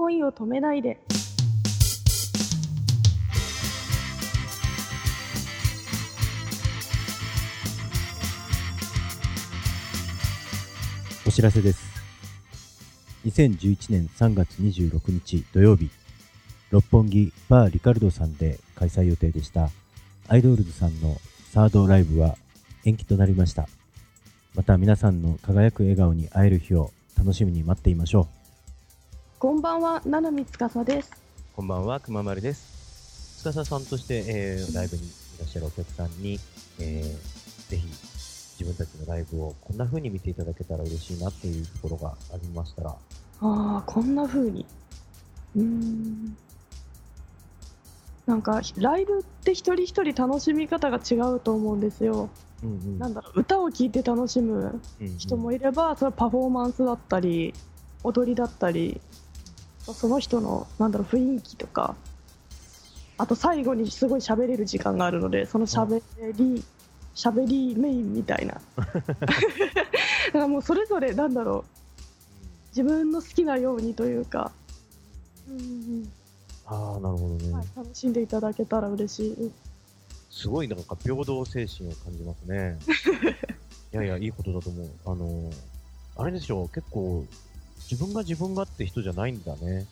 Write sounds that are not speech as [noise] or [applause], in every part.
恋を止めないで。お知らせです。2011年3月26日土曜日、六本木バーリカルドさんで開催予定でしたアイドルズさんのサードライブは延期となりました。また皆さんの輝く笑顔に会える日を楽しみに待っていましょうこんばんは、七海司です。こんばんは、くままるです。司さんとして、えーライブにいらっしゃるお客さんに、えーぜひ自分たちのライブをこんな風に見ていただけたら嬉しいなっていうところがありましたら、ああ、こんな風に。うーん。なんか、ライブって一人一人楽しみ方が違うと思うんですよ。うんうんなんだろう、歌を聴いて楽しむ人もいれば、それはパフォーマンスだったり、踊りだったり、その人の、なんだろう、雰囲気とか、あと最後にすごい喋れる時間があるので、その喋り、喋りメインみたいな。[laughs] だからもうそれぞれ、なんだろう、自分の好きなようにというか、うんうんああ、なるほどね、うんはい、楽しんでいただけたら嬉しい。すごいなんか平等精神を感じますね。[laughs] いやいや、いいことだと思う。あの、あれでしょ、結構、自分が自分がって人じゃないんだね。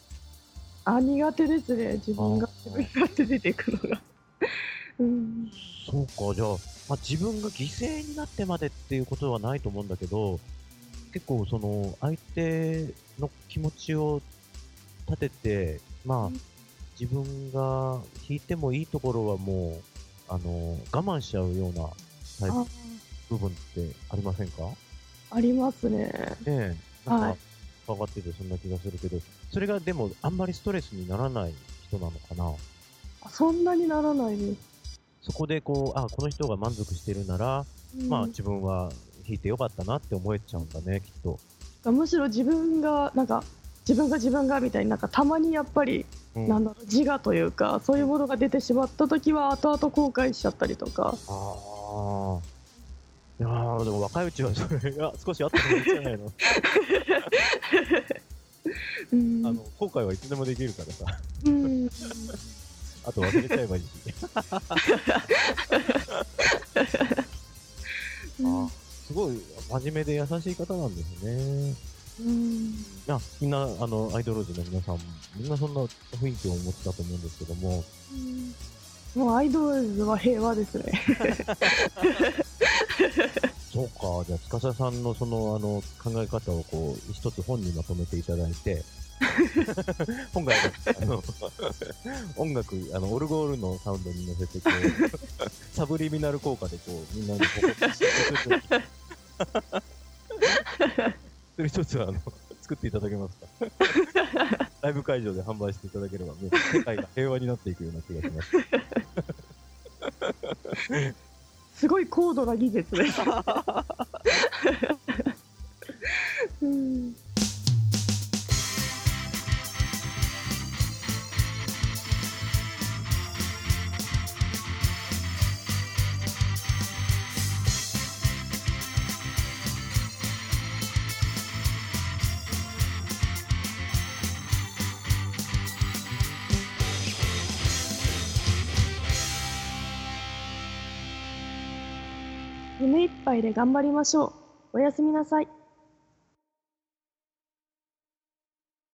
あ、苦手ですね、自分があ自分がって出てくるのが。[laughs] うん。そうか、じゃあ、まあ、自分が犠牲になってまでっていうことはないと思うんだけど、結構その、相手の気持ちを立てて、まあうん、自分が引いてもいいところはもう、あの、我慢しちゃうようなタイプあ部分ってありませんか？ねありますね。え、なんはか、分かっててそんな気がするけど、それがでも、あんまりストレスにならない人なのかなそんなにならないです。そこでこう、あ、この人が満足してるなら、うんまあ自分は弾いてよかったなって思えちゃうんだね、きっと。むしろ自分が、なんか、自分が自分がみたいになんかたまにやっぱり、うんなんだろう自我というかそういうものが出てしまった時は後々後悔しちゃったりとかああ。いやーでも若いうちはそれが少しあった方がいいんじゃないの、うん。あの後悔はいつでもできるからさ、うん。[laughs] あと忘れちゃえばいい。し。[laughs] あーすごい真面目で優しい方なんですね。うん。いやみんな、あの、アイドルズの皆さん、みんなそんな雰囲気をお持ちだと思うんですけども、もうアイドルズは平和ですね [laughs] か、じゃあ、司さんのその、あの、考え方をこう、一つ本にまとめていただいて、[laughs] 本が、あの、音楽、あの、オルゴールのサウンドに乗せて、こう、[laughs] サブリミナル効果で、こう、みんなにそれ一つ、あの、作っていただけますか？[laughs] ライブ会場で販売していただければ、ね、世界が平和になっていくような気がします。すごい高度な技術です、うん。夢いっぱいで頑張りましょう。おやすみなさい。